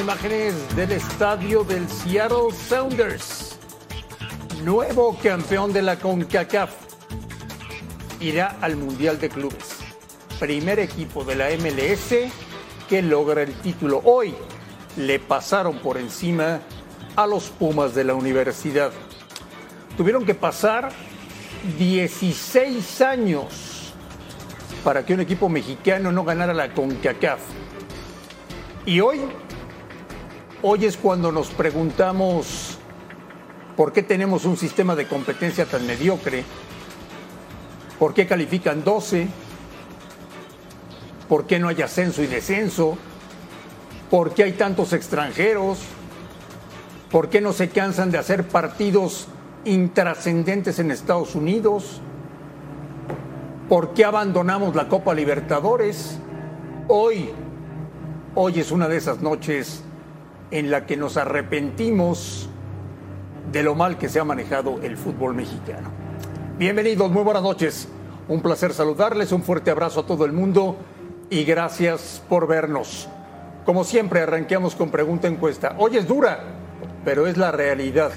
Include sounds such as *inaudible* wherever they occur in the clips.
imágenes del estadio del Seattle Sounders. Nuevo campeón de la CONCACAF. Irá al Mundial de Clubes. Primer equipo de la MLS que logra el título. Hoy le pasaron por encima a los Pumas de la universidad. Tuvieron que pasar 16 años para que un equipo mexicano no ganara la CONCACAF. Y hoy, hoy es cuando nos preguntamos por qué tenemos un sistema de competencia tan mediocre, por qué califican 12, por qué no hay ascenso y descenso, por qué hay tantos extranjeros, por qué no se cansan de hacer partidos intrascendentes en Estados Unidos, por qué abandonamos la Copa Libertadores. Hoy Hoy es una de esas noches en la que nos arrepentimos de lo mal que se ha manejado el fútbol mexicano. Bienvenidos, muy buenas noches. Un placer saludarles, un fuerte abrazo a todo el mundo y gracias por vernos. Como siempre, arranqueamos con pregunta encuesta. Hoy es dura, pero es la realidad.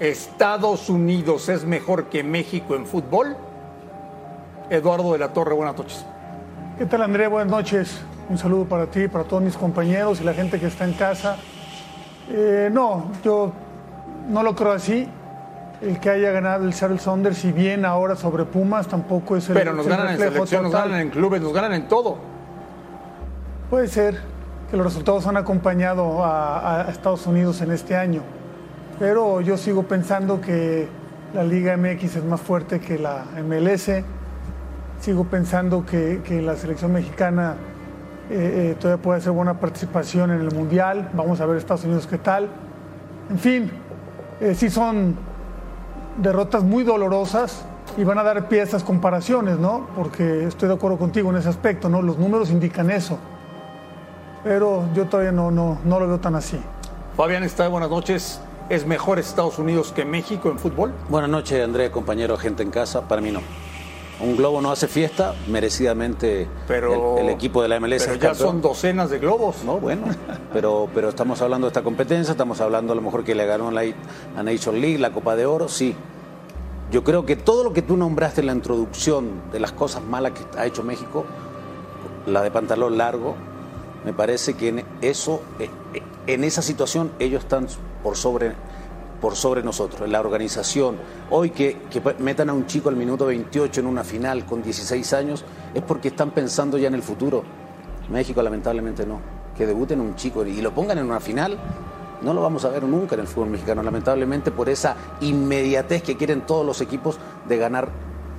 ¿Estados Unidos es mejor que México en fútbol? Eduardo de la Torre, buenas noches. ¿Qué tal, André? Buenas noches. Un saludo para ti, para todos mis compañeros y la gente que está en casa. Eh, no, yo no lo creo así. El que haya ganado el Seattle Saunders, si bien ahora sobre Pumas, tampoco es el Pero nos ganan en selección, nos ganan en clubes, nos ganan en todo. Puede ser que los resultados han acompañado a, a Estados Unidos en este año, pero yo sigo pensando que la Liga MX es más fuerte que la MLS. Sigo pensando que, que la selección mexicana eh, eh, todavía puede hacer buena participación en el Mundial. Vamos a ver Estados Unidos qué tal. En fin, eh, sí son derrotas muy dolorosas y van a dar pie a estas comparaciones, ¿no? Porque estoy de acuerdo contigo en ese aspecto, ¿no? Los números indican eso. Pero yo todavía no, no, no lo veo tan así. Fabián está, buenas noches. ¿Es mejor Estados Unidos que México en fútbol? Buenas noches, André, compañero, gente en casa. Para mí no. Un globo no hace fiesta, merecidamente Pero el, el equipo de la MLS Pero es ya son docenas de globos. No, bueno, pero, pero estamos hablando de esta competencia, estamos hablando a lo mejor que le ganó la, la Nation League, la Copa de Oro, sí. Yo creo que todo lo que tú nombraste en la introducción de las cosas malas que ha hecho México, la de pantalón largo, me parece que en eso, eh, eh, en esa situación ellos están por sobre, por sobre nosotros, la organización. Hoy que, que metan a un chico al minuto 28 en una final con 16 años es porque están pensando ya en el futuro. México lamentablemente no. Que debuten un chico y lo pongan en una final, no lo vamos a ver nunca en el fútbol mexicano, lamentablemente por esa inmediatez que quieren todos los equipos de ganar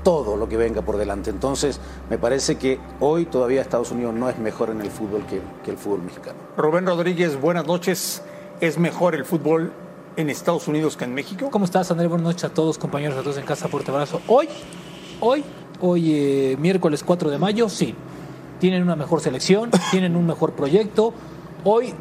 todo lo que venga por delante. Entonces, me parece que hoy todavía Estados Unidos no es mejor en el fútbol que, que el fútbol mexicano. Rubén Rodríguez, buenas noches. ¿Es mejor el fútbol en Estados Unidos que en México? ¿Cómo estás, André? Buenas noches a todos, compañeros, a todos en casa. Fuerte abrazo. Hoy, hoy, hoy, eh, miércoles 4 de mayo, sí. Tienen una mejor selección, *laughs* tienen un mejor proyecto. Hoy,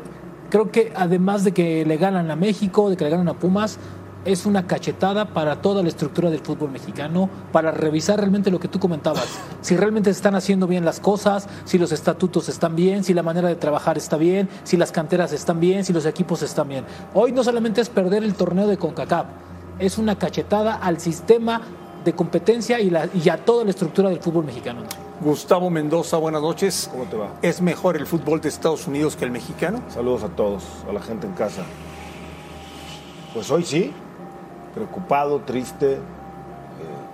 creo que además de que le ganan a México, de que le ganan a Pumas, es una cachetada para toda la estructura del fútbol mexicano, para revisar realmente lo que tú comentabas. *laughs* Si realmente se están haciendo bien las cosas, si los estatutos están bien, si la manera de trabajar está bien, si las canteras están bien, si los equipos están bien. Hoy no solamente es perder el torneo de CONCACAF, es una cachetada al sistema de competencia y, la, y a toda la estructura del fútbol mexicano. Gustavo Mendoza, buenas noches. ¿Cómo te va? ¿Es mejor el fútbol de Estados Unidos que el mexicano? Saludos a todos, a la gente en casa. Pues hoy sí, preocupado, triste, eh,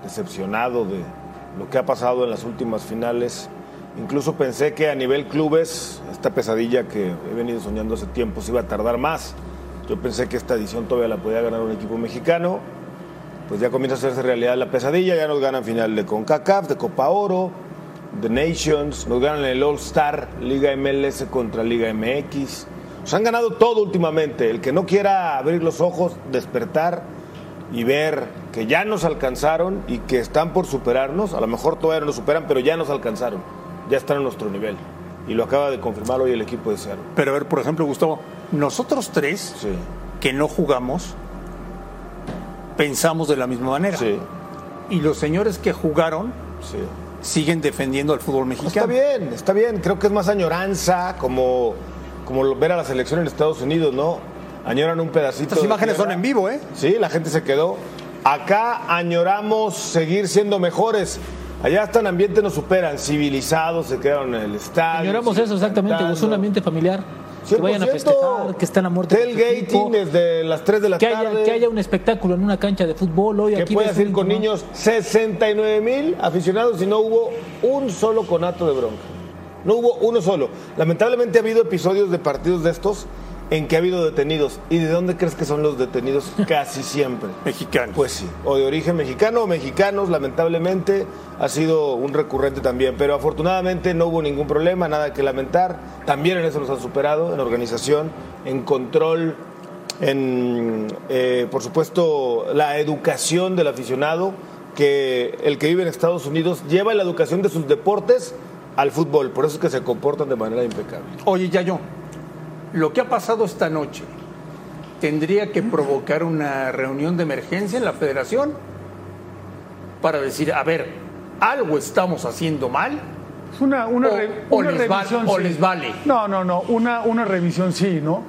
decepcionado de lo que ha pasado en las últimas finales. Incluso pensé que a nivel clubes, esta pesadilla que he venido soñando hace tiempo se iba a tardar más. Yo pensé que esta edición todavía la podía ganar un equipo mexicano. Pues ya comienza a hacerse realidad la pesadilla, ya nos ganan final de CONCACAF, de Copa Oro, de Nations, nos ganan el All Star, Liga MLS contra Liga MX. Nos han ganado todo últimamente. El que no quiera abrir los ojos, despertar y ver que ya nos alcanzaron y que están por superarnos, a lo mejor todavía no nos superan, pero ya nos alcanzaron, ya están a nuestro nivel. Y lo acaba de confirmar hoy el equipo de Seattle. Pero a ver, por ejemplo, Gustavo, nosotros tres Sí, que no jugamos, pensamos de la misma manera. sí, Y los señores que jugaron sí. siguen defendiendo al fútbol Está mexicano. bien, está bien. Creo que es más añoranza, como, como ver a la selección en Estados Unidos, ¿no? Añoran un pedacito. Estas imágenes son en vivo, ¿eh? Sí, la gente se quedó. Acá añoramos seguir siendo mejores. Allá hasta en ambiente nos superan, civilizados, se quedaron en el estadio. Ignoramos eso exactamente, es un ambiente familiar. Que vayan a 100%. festejar, que están a muerte. Tailgating desde las 3 de la que tarde. haya, que haya un espectáculo en una cancha de fútbol. Hoy que aquí puedas ves ir con niños, 69 mil aficionados y no hubo un solo conato de bronca. No hubo uno solo. Lamentablemente ha habido episodios de partidos de estos en que ha habido detenidos. ¿Y de dónde crees que son los detenidos? *laughs* Casi siempre. Mexicanos. Pues sí, o de origen mexicano o mexicanos, lamentablemente ha sido un recurrente también, pero afortunadamente no hubo ningún problema, nada que lamentar. También en eso nos han superado, en organización, en control, en, eh, por supuesto, la educación del aficionado, que el que vive en Estados Unidos lleva la educación de sus deportes al fútbol, por eso es que se comportan de manera impecable. Oye, Yayo, lo que ha pasado esta noche tendría que provocar una reunión de emergencia en la federación para decir, a ver, algo estamos haciendo mal. Una, una, O- re- o una les va- revisión. o les vale. No, no, no. Una, una revisión sí, ¿no?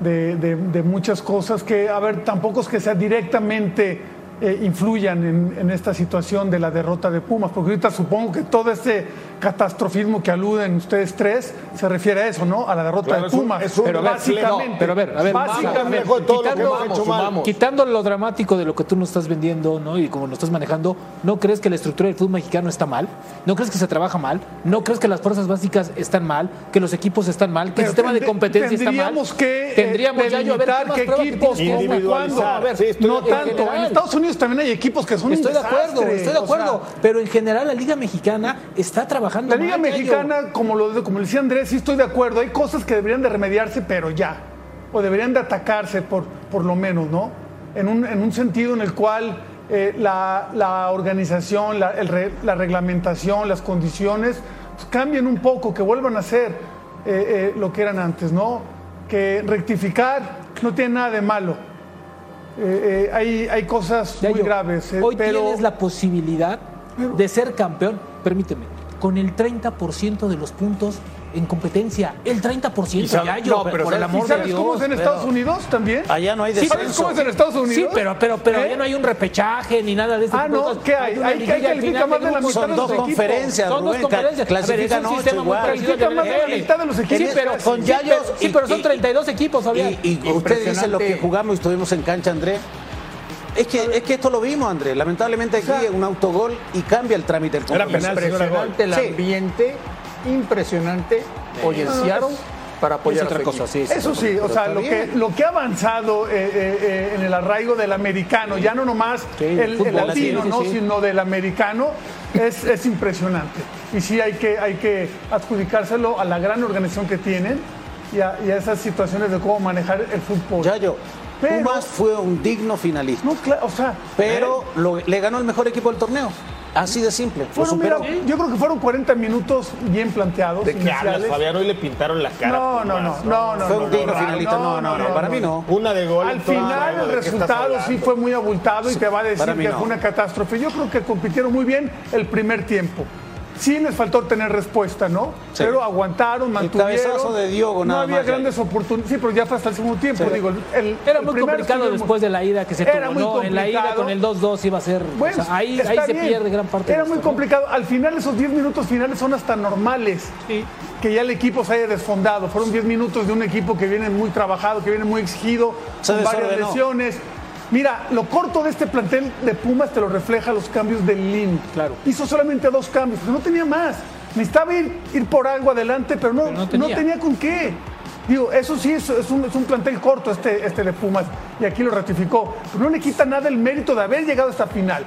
De, de- de muchas cosas que, a ver, tampoco es que sea directamente eh, influyan en, en esta situación de la derrota de Pumas, porque ahorita supongo que todo este catastrofismo que aluden ustedes tres se refiere a eso, ¿no? A la derrota Claro, de es un- Pumas. es un pero básicamente. No, pero a ver, a ver, básicamente. todo lo que quitando- hemos hecho mal. Quitando lo dramático de lo que tú nos estás vendiendo, ¿no? Y como lo estás manejando, ¿no crees que la estructura del fútbol mexicano está mal? ¿No crees que se trabaja mal? ¿No crees que las fuerzas básicas están mal? ¿Que los equipos están mal? ¿Que el Pero sistema de competencia está mal? tendríamos que eh, Tendríamos ya yo a ver delimitar qué más qué pruebas equipos, tienes que individualizar. cuándo. A ver, Sí, estoy no acuerdo. tanto. En general. Estados Unidos también hay equipos que son Estoy un de acuerdo, estoy de o sea, acuerdo. pero en general la Liga Mexicana está trabajando La Liga mal. Mexicana, como lo como decía Andrés, sí estoy de acuerdo. Hay cosas que deberían de remediarse, pero ya. O deberían de atacarse, por, por lo menos, ¿no? En un, en un sentido en el cual eh, la, la organización, la, el la reglamentación, las condiciones pues, cambien un poco, que vuelvan a ser eh, eh, lo que eran antes, ¿no? Que rectificar no tiene nada de malo. Hay, hay cosas muy graves. Hoy pero... tienes la posibilidad de ser campeón, permíteme, con el 30% de los puntos en competencia. El 30%, Y sabe- Yayo, no, pero por el ¿sabes- ¿Y amor de sabes Dios. cómo es en Estados Unidos también? Allá no hay ¿Sí descenso. ¿Sabes cómo es en Estados Unidos? Sí, pero, pero, pero ¿Eh? ya no hay un repechaje ni nada de este Ah, tipo de no. ¿qué hay? Hay- al califica más de la mitad Son de dos los equipos. conferencias, Son dos conferencias. Clasifican ocho sistema muy igual. de Califican más de la mitad de los equipos. Sí, pero, Con Yayos sí, pero son y- 32 equipos, Fabián. Y, usted dice lo que jugamos y estuvimos en cancha, Andrés. Es que, es que esto lo vimos, Andrés. Lamentablemente aquí un autogol y cambia el trámite del Era penal, Impresionante el Sí. ambiente, impresionante. Hoy para apoyar otra cosa, equipo. sí. sí. Eso sí, o sea, lo que, lo que ha avanzado eh, eh, eh, en el arraigo del americano, ya no nomás Sí, el, latino, sí, sí, ¿no? sí. sino del americano, es, es impresionante. Y sí hay que, hay que adjudicárselo a la gran organización que tienen y a, y a esas situaciones de cómo manejar el fútbol. Yayo, Pero- Pumas fue un digno finalista, No, claro, o sea, pero lo- le ganó el mejor equipo del torneo. Así de simple. Fueron, mira, yo creo que fueron 40 minutos bien planteados. ¿De qué hablas. Fabián? Hoy le pintaron la cara. No, no, no, no, no. Fue un digno no, finalista. No, no, no, para mí no. Una de gol. Al final el ¿de qué estás resultado sí fue muy abultado y te va a decir que no. fue una catástrofe. Yo creo que compitieron muy bien el primer tiempo. Sí les faltó tener respuesta, ¿no? Sí. Pero aguantaron, mantuvieron. cabezazo de Diogo No nada había más, ya. grandes oportunidades. Sí, pero ya fue hasta el segundo tiempo. Digo, el- el- Era el muy complicado después de la ida que se Era tuvo, muy ¿no? En la ida con el 2-2 iba a ser. o Bueno, sea, ahí, está ahí se bien. pierde gran parte Era de muy esto, ¿no? complicado. Al final, esos 10 minutos finales son hasta normales. Sí. Que ya el equipo se haya desfondado. Fueron 10 minutos de un equipo que viene muy trabajado, que viene muy exigido, Se con varias lesiones. Mira, lo corto de este plantel de Pumas te lo refleja los cambios del Lin. Claro. Hizo solamente dos cambios, pero no tenía más. Necesitaba ir, ir por algo adelante, pero no, Pero no no, tenía. con qué. Digo, eso sí es, es un, es un plantel corto este, este de Pumas, y aquí lo ratificó. Pero no le quita nada el mérito de haber llegado a esta final,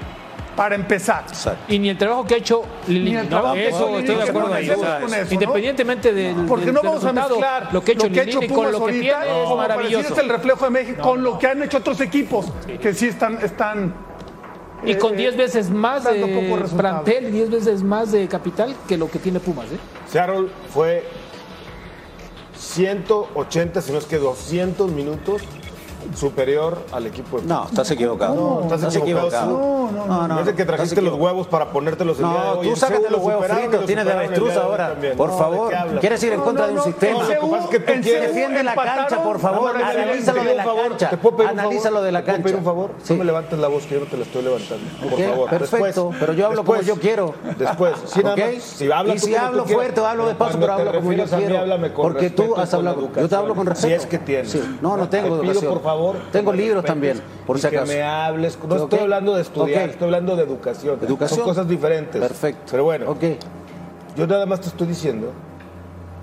para empezar. Exacto. Y ni el trabajo que ha hecho Lilini, Ni el ¿no? trabajo que Eso hecho estoy de acuerdo que ahí. no con eso, ¿no? Independientemente del, Porque del- no del vamos a mezclar lo que ha hecho lo Lilini con Pumas lo que ahorita, tiene es para decir, maravilloso. es el reflejo de México, con lo que han hecho otros equipos, que sí están... están Y con eh, 10 veces más de plantel, 10 veces más de capital que lo que tiene Pumas. ¿eh? Seattle fue 180, si no es que 200 minutos superior al equipo de No, estás equivocado. No, estás equivocado. No, no, no. No. Parece que trajiste los huevos para ponértelos el día de hoy. tú sácate los huevos fritos, tienes de avestruz ahora. también. Por No, ¿de favor? ¿quieres ir en contra de un sistema? es Defiende la cancha, por favor. Analízalo te de la cancha. ¿Te Analízalo de la ¿Te puedo cancha. pedir un favor? No me levantes la voz que yo no te la estoy levantando. Por favor. perfecto, pero yo hablo como yo quiero. Después. Si hablas y si hablo fuerte hablo despacio, pero te hablo como yo quiero. Porque tú has hablado. Yo te hablo con respeto. Si es que tienes. No, no tengo Te educación. Favor. Tengo que libros también, por y si que acaso. me hables. No estoy hablando de estudiar, estoy hablando de educación. Educación. Son cosas diferentes. Perfecto. Pero bueno, Ok. yo nada más te estoy diciendo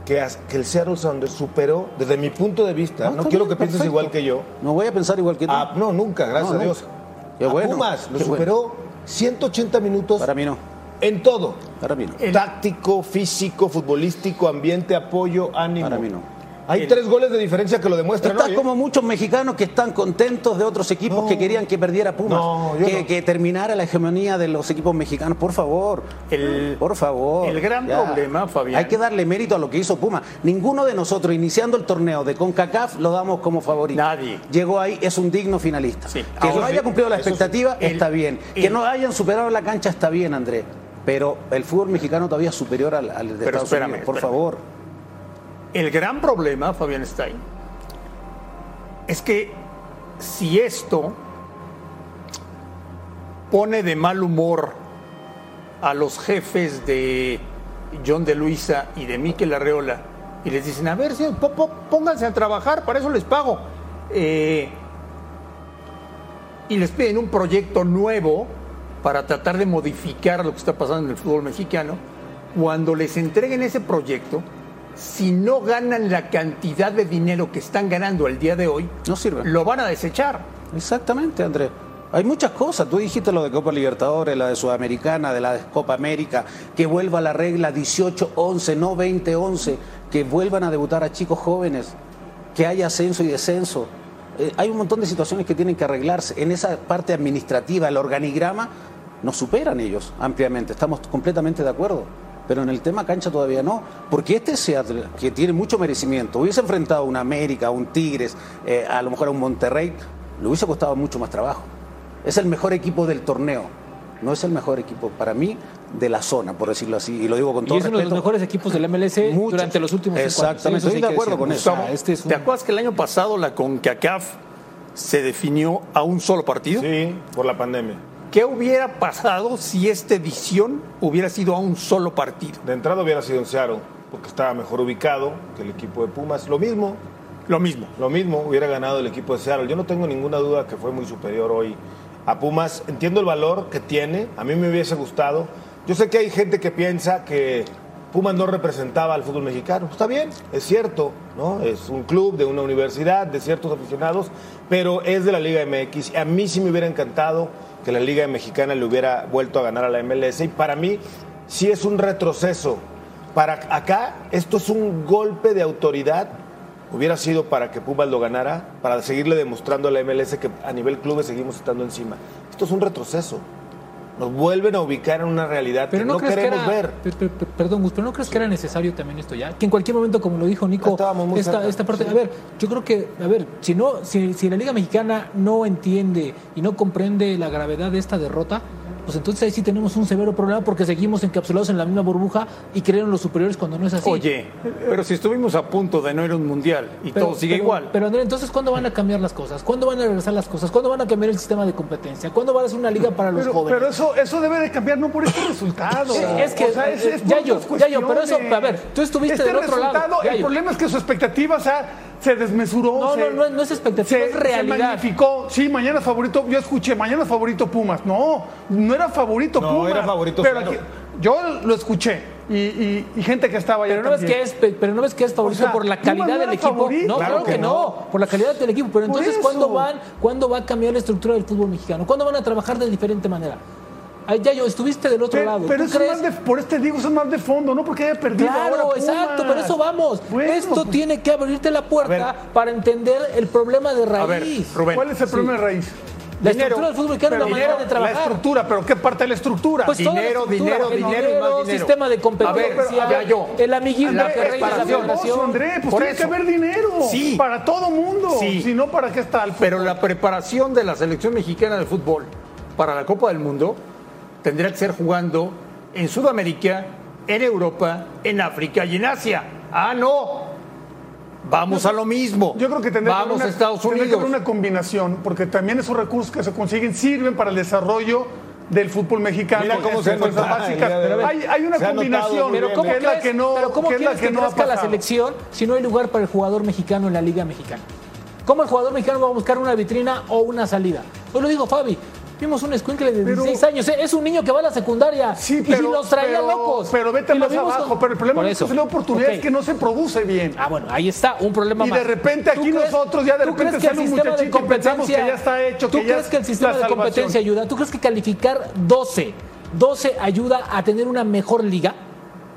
que, que el Seattle Sounders superó, desde mi punto de vista, no, está quiero bien, que pienses perfecto. igual que yo, No voy a pensar igual que tú. a- no, nunca, gracias No, a Dios. Qué a bueno, Pumas lo qué bueno. superó 180 minutos Para mí no. en todo. Para mí no. Táctico, físico, futbolístico, ambiente, apoyo, ánimo. Para mí no. Hay tres goles de diferencia que lo demuestran. Estás como muchos mexicanos que están contentos de otros equipos No. que querían que perdiera Pumas, No, que, terminara la hegemonía de los equipos mexicanos. Por favor, El- por favor. el gran problema, Fabián. Hay que darle mérito a lo que hizo Pumas. Ninguno de nosotros, iniciando el torneo de CONCACAF, lo damos como favorito. Nadie. Llegó ahí, es un digno finalista. Sí. Que Ahora no haya cumplido la sí. expectativa, El- está bien. Que no hayan superado la cancha, está bien, Andrés. Pero el fútbol mexicano todavía es superior al, al de Pero Estados espérame, Unidos. Por espérame. favor. El gran problema, Fabián Stein, es que si esto pone de mal humor a los jefes de John de Luisa y de Miquel Arreola y les dicen, a ver, po- pónganse a trabajar, para eso les pago. Eh, y les piden un proyecto nuevo para tratar de modificar lo que está pasando en el fútbol mexicano, cuando les entreguen ese proyecto, si no ganan la cantidad de dinero que están ganando el día de hoy, No sirve. lo van a desechar. Exactamente, Andrés. Hay muchas cosas. Tú dijiste lo de Copa Libertadores, la de Sudamericana, de la de Copa América, que vuelva la regla 18-11, no 20-11, que vuelvan a debutar a chicos jóvenes, que haya ascenso y descenso. Eh, hay un montón de situaciones que tienen que arreglarse. En esa parte administrativa, el organigrama, nos superan ellos ampliamente. Estamos completamente de acuerdo. Pero en el tema cancha todavía no. Porque este Seattle, que tiene mucho merecimiento, hubiese enfrentado a un América, a un Tigres, eh, a lo mejor a un Monterrey, le hubiese costado mucho más trabajo. Es el mejor equipo del torneo. No es el mejor equipo para mí de la zona, por decirlo así. Y lo digo con Y todo es uno de los mejores equipos del MLS *laughs* Muchos. durante los últimos. Exactamente, estoy de acuerdo con eso. Este es un- ¿Te acuerdas que el año pasado la CONCACAF se definió a un solo partido? Sí, por la pandemia. ¿Qué hubiera pasado si esta edición hubiera sido a un solo partido? De entrada hubiera sido en Seattle, porque estaba mejor ubicado que el equipo de Pumas. Lo mismo, Lo mismo. lo mismo, hubiera ganado el equipo de Seattle. Yo no tengo ninguna duda que fue muy superior hoy a Pumas. Entiendo el valor que tiene, a mí me hubiese gustado. Yo sé que hay gente que piensa que Pumas no representaba al fútbol mexicano. Está bien, es cierto, ¿no? Es un club de una universidad, de ciertos aficionados, pero es de la Liga MX. A mí sí me hubiera encantado que la Liga Mexicana le hubiera vuelto a ganar a la MLS y para mí sí es un retroceso. Para acá, esto es un golpe de autoridad hubiera sido para que Pumas lo ganara, para seguirle demostrando a la MLS que a nivel clubes seguimos estando encima. Esto es un retroceso. Nos vuelven a ubicar en una realidad Pero que no, no crees que queremos era, ver. per- per- per- perdón, Gus, pero no crees que era necesario también esto ya, que en cualquier momento, como lo dijo Nico, muy esta, cerca, esta parte, sí. a ver, yo creo que, a ver, si no, si, si la Liga Mexicana no entiende y no comprende la gravedad de esta derrota, pues entonces ahí sí tenemos un severo problema porque seguimos encapsulados en la misma burbuja y creyeron los superiores cuando no es así. Oye, pero si estuvimos a punto de no ir a un mundial y Pero- todo sigue pero- igual. Pero André, entonces ¿cuándo van a cambiar las cosas? ¿Cuándo van a regresar las cosas? ¿Cuándo van a cambiar el sistema de competencia? ¿Cuándo van a hacer una liga para los Pero, jóvenes? pero eso, eso debe de cambiar no por este resultado. Sí, es que, O sea, es- es por Yayo, otras Yayo, pero eso, a ver, tú estuviste este del otro lado, resultado, El problema es que su expectativa o sea, se desmesuró. No, se- no, no, no es expectativa, se- es realidad. Se magnificó. Sí, mañana es favorito. Yo escuché, mañana es favorito Pumas. No, no era favorito No, Pumas. era favorito Pero aquí- yo lo escuché. Y, y- y gente que estaba allá Pero no, ves que es, pe- pero no ves que es favorito O sea, por la calidad no del equipo. favorito. No, claro, Claro que, que no. por la calidad del equipo. Pero entonces. ¿cuándo van, ¿cuándo va a cambiar la estructura del fútbol mexicano? ¿Cuándo van a trabajar de diferente manera? Ay, Yayo, estuviste del otro Pero, lado. pero ¿Tú eso crees? es más de, por este digo, eso es más de fondo, no porque haya perdido. Claro, ahora exacto, pero eso vamos. Bueno, Esto pues, tiene que abrirte la puerta A para entender el problema de raíz. A ver, Rubén. ¿Cuál es el problema de raíz? La Dinero. estructura del fútbol mexicano es Pero la manera de La trabajar. estructura, pero ¿qué parte de la estructura? Pues la Dinero, estructura, dinero, el dinero y más dinero. sistema de competencia, A ver, ya yo. el amiguismo La que reina la preparación. federación. André, pues Por tiene que eso. haber dinero. Sí. Para todo mundo. Sí. Si no, ¿para qué está el Pero la preparación de la selección mexicana de fútbol para la Copa del Mundo, tendría que ser jugando en Sudamérica, en Europa, en África y en Asia. Ah, no. Vamos a lo mismo. Yo creo que tendría Vamos que haber a Estados tendría que Unidos. haber una combinación, porque también esos recursos que se consiguen sirven para el desarrollo del fútbol mexicano. Mira cómo se fuerzas básicas. Hay, hay una Se combinación Pero ¿cómo que es la crees, que no, pero ¿cómo que es la quieres que, que no crezca la selección si no hay lugar para el jugador mexicano en la Liga Mexicana? ¿Cómo el jugador mexicano va a buscar una vitrina o una salida? Hoy lo digo, Fabi. Vimos un escuincle de Pero- 16 años. ¿eh? Es un niño que va a la secundaria. Sí, y pero, los traía pero- locos. Pero vete Y más abajo. con- Pero el problema es que la oportunidad Ok. es que no se produce bien. Ah, bueno, ahí está, un problema Y más. de repente ¿Tú aquí crees- nosotros ya de repente sale un sistema de muchachito y pensamos que ya está hecho, ¿Tú que crees es que el sistema de competencia ayuda? ¿Tú crees que calificar 12, 12 ayuda a tener una mejor liga?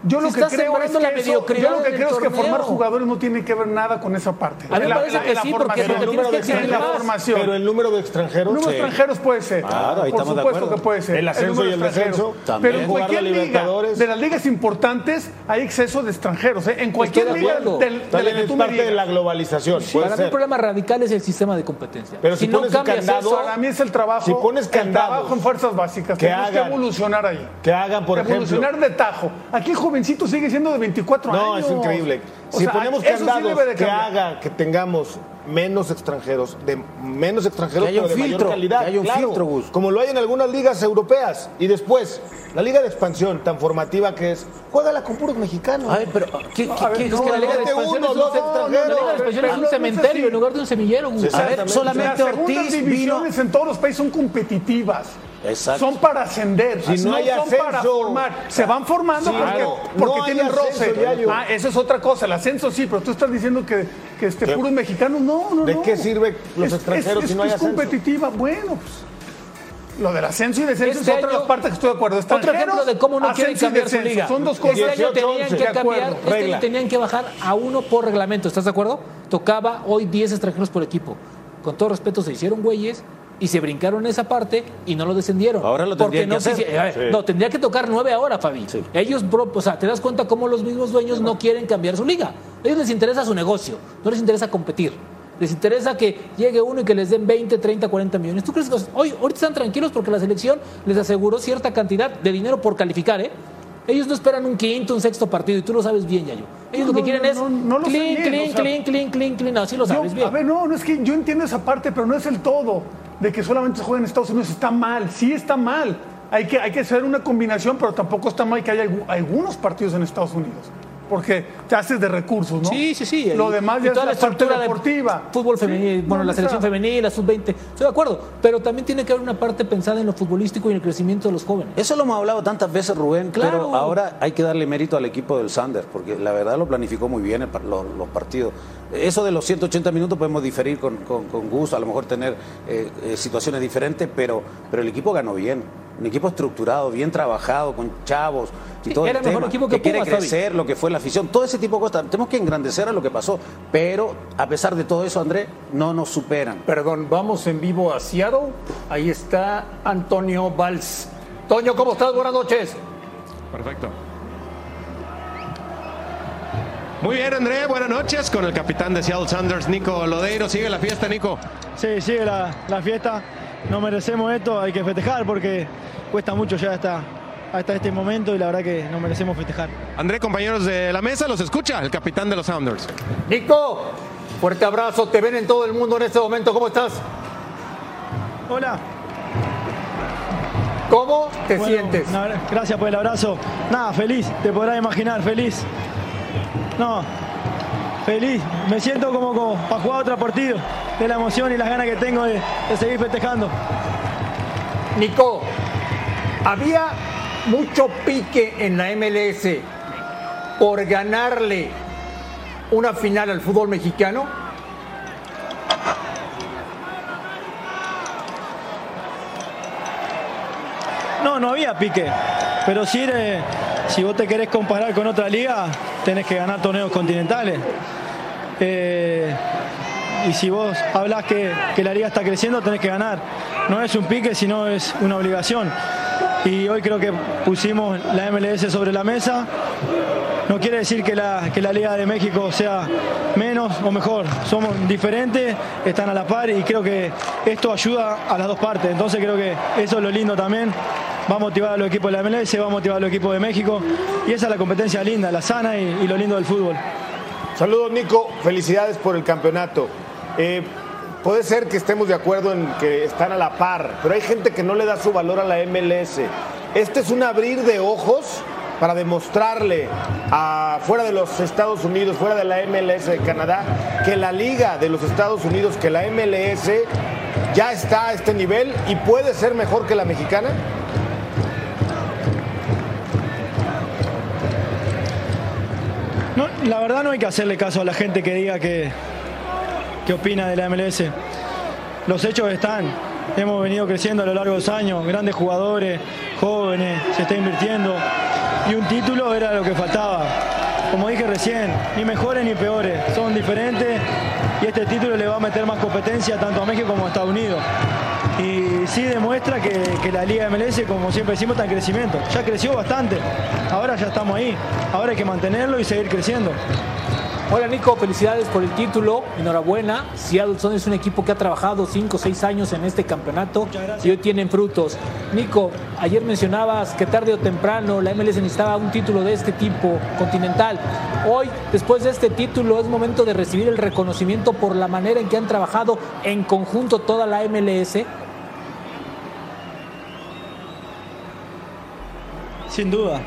Yo lo que creo es que la eso- mediocridad yo lo que en el creo es que torneo. formar jugadores no tiene que ver nada con esa parte. A mí me parece que sí, porque en la más. formación. Pero el número de extranjeros. El número de extranjeros puede ser. Claro, ahí Por de supuesto acuerdo. que puede ser. El ascenso número y el de extranjeros. descenso, también. Pero en cualquier liga de las ligas importantes hay exceso de extranjeros. ¿eh? En cualquier de liga del- de, la También que es tú me parte de la globalización. Para mí el problema radical es el sistema de competencia. Pero si pones candado, Para mí es el trabajo. Si pones el candados trabajo en fuerzas básicas. que Tenemos que hagan- evolucionar ahí. que hagan, por evolucionar ejemplo. de tajo. Aquí el jovencito sigue siendo de 24 No, años. es increíble. O si sea, ponemos eso sí candados debe de que haga que tengamos menos extranjeros, de menos extranjeros, pero un de filtro, mayor calidad. que haya un claro, filtro, Gus. Como lo hay en algunas ligas europeas. Y después, la liga de expansión tan formativa que es, juégala con puros mexicanos. A ver, pero ¿qué, qué- A ver, qué- no, es que la no, Liga de expansión uno, es un dos ce- extranjeros. La Liga de expansión Pero es un no cementerio en lugar de un semillero. Gus. Sí, A ver, solamente Las segundas Ortiz vino. divisiones en todos los países son competitivas. Exacto. Son para ascender, Si no hay son para ascenso. formar. Se van formando Sí, porque, claro. porque No hay tienen roce. Ah, eso es otra cosa. El ascenso sí, pero tú estás diciendo que, que este, puros mexicanos. No, no, ¿De no. qué sirve los extranjeros es, si no hay es ascenso? competitiva. Bueno, pues. Lo del ascenso y descenso Este es otra de año- las partes que estoy de acuerdo. Otro ejemplo de cómo no quieren cambiar su liga. Son dos cosas. Este año 18, tenían 11, que de cambiar, acuerdo, este año tenían que bajar a uno por reglamento, ¿estás de acuerdo? Tocaba hoy 10 extranjeros por equipo. Con todo respeto, se hicieron güeyes y se brincaron esa parte y no lo descendieron. Ahora lo Porque no que se hacer. a ver, No, tendría que tocar nueve ahora, Fabi. Sí. Ellos, o sea, te das cuenta cómo los mismos dueños no quieren cambiar su liga. A ellos les interesa su negocio, no les interesa competir. Les interesa que llegue uno y que les den 20, 30, 40 millones. ¿Tú crees que hoy ahorita están tranquilos porque la selección les aseguró cierta cantidad de dinero por calificar, ¿eh? Ellos no esperan un quinto, un sexto partido y tú lo sabes bien, Yayo. Ellos No, lo que quieren no, es no, clean, bien, clean, o sea, clean, clean, clean, clean. Así lo Yo- sabes bien. A ver, no, no es que yo entiendo esa parte, pero no es el todo. De que solamente se juega en Estados Unidos está mal, sí está mal. Hay que, hay que hacer una combinación, pero tampoco está mal que haya algu- algunos partidos en Estados Unidos. Porque te haces de recursos, ¿no? Sí, sí, sí. Lo Y- demás y ya es toda la, parte estructura deportiva. de fútbol femenil, Sí, bueno, no, la selección esa- femenil, la sub-20. Estoy de acuerdo, pero también tiene que haber una parte pensada en lo futbolístico y en el crecimiento de los jóvenes. Eso lo hemos hablado tantas veces, Rubén, Claro. pero ahora hay que darle mérito al equipo del Sanders, porque la verdad lo planificó muy bien el par- los, los partidos. Eso de los 180 minutos podemos diferir con, con, con Gus, a lo mejor tener eh, eh, situaciones diferentes, pero, pero el equipo ganó bien. Un equipo estructurado, bien trabajado, con chavos y Sí, todo era el el mejor tema, equipo que quiere Pumas, Fabi. crecer, lo que fue la afición, todo ese tipo de cosas. Tenemos que engrandecer a lo que pasó, pero a pesar de todo eso, André, no nos superan. Perdón, vamos en vivo a Seattle. Ahí está Antonio Valls. Toño, ¿cómo estás? Buenas noches. Perfecto. Muy bien, André, buenas noches con el capitán de Seattle Sanders, Nico Lodeiro. Sigue la fiesta, Nico. Sí, sigue la, la fiesta. No merecemos esto, hay que festejar porque cuesta mucho ya hasta, hasta este momento y la verdad que no merecemos festejar. André, compañeros de la mesa, los escucha el capitán de los Sounders. Nico, fuerte abrazo. Te ven en todo el mundo en este momento. ¿Cómo estás? Hola. ¿Cómo te Bueno, sientes? gracias por el abrazo. Nada, feliz, te podrás imaginar, feliz. No, feliz. Me siento como, como para jugar otro partido, de la emoción y las ganas que tengo de, de seguir festejando. Nico, había mucho pique en la MLS por ganarle una final al fútbol mexicano. No, no había pique. Pero si, eres- si vos te querés comparar con otra liga, tenés que ganar torneos continentales. Eh, y si vos hablas que, que la liga está creciendo, tenés que ganar. No es un pique, sino es una obligación. Y hoy creo que pusimos la MLS sobre la mesa no quiere decir que la, que la Liga de México sea menos o mejor. Somos diferentes, están a la par y creo que esto ayuda a las dos partes. Entonces creo que eso es lo lindo también. Va a motivar a los equipos de la MLS, va a motivar a los equipos de México. Y esa es la competencia linda, la sana y, lo lindo del fútbol. Saludos, Nico. Felicidades por el campeonato. Eh, puede ser que estemos de acuerdo en que están a la par, pero hay gente que no le da su valor a la MLS. Este es un abrir de ojos para demostrarle a, fuera de los Estados Unidos, fuera de la MLS de Canadá, que la liga de los Estados Unidos, que la MLS ya está a este nivel y puede ser mejor que la mexicana? No, la verdad no hay que hacerle caso a la gente que diga que, que opina de la MLS. Los hechos están. Hemos venido creciendo a lo largo de los años, grandes jugadores, jóvenes, se está invirtiendo. Y un título era lo que faltaba. Como dije recién, ni mejores ni peores, son diferentes y este título le va a meter más competencia tanto a México como a Estados Unidos. Y sí demuestra que, que la Liga MLS, como siempre decimos, está en crecimiento. Ya creció bastante, ahora ya estamos ahí, ahora hay que mantenerlo y seguir creciendo. Hola Nico, felicidades por el título, enhorabuena. Seattle Sounders es un equipo que ha trabajado 5 o 6 años en este campeonato y hoy tienen frutos. Nico, ayer mencionabas que tarde o temprano la MLS necesitaba un título de este tipo continental. Hoy, después de este título, es momento de recibir el reconocimiento por la manera en que han trabajado en conjunto toda la MLS. Sin duda.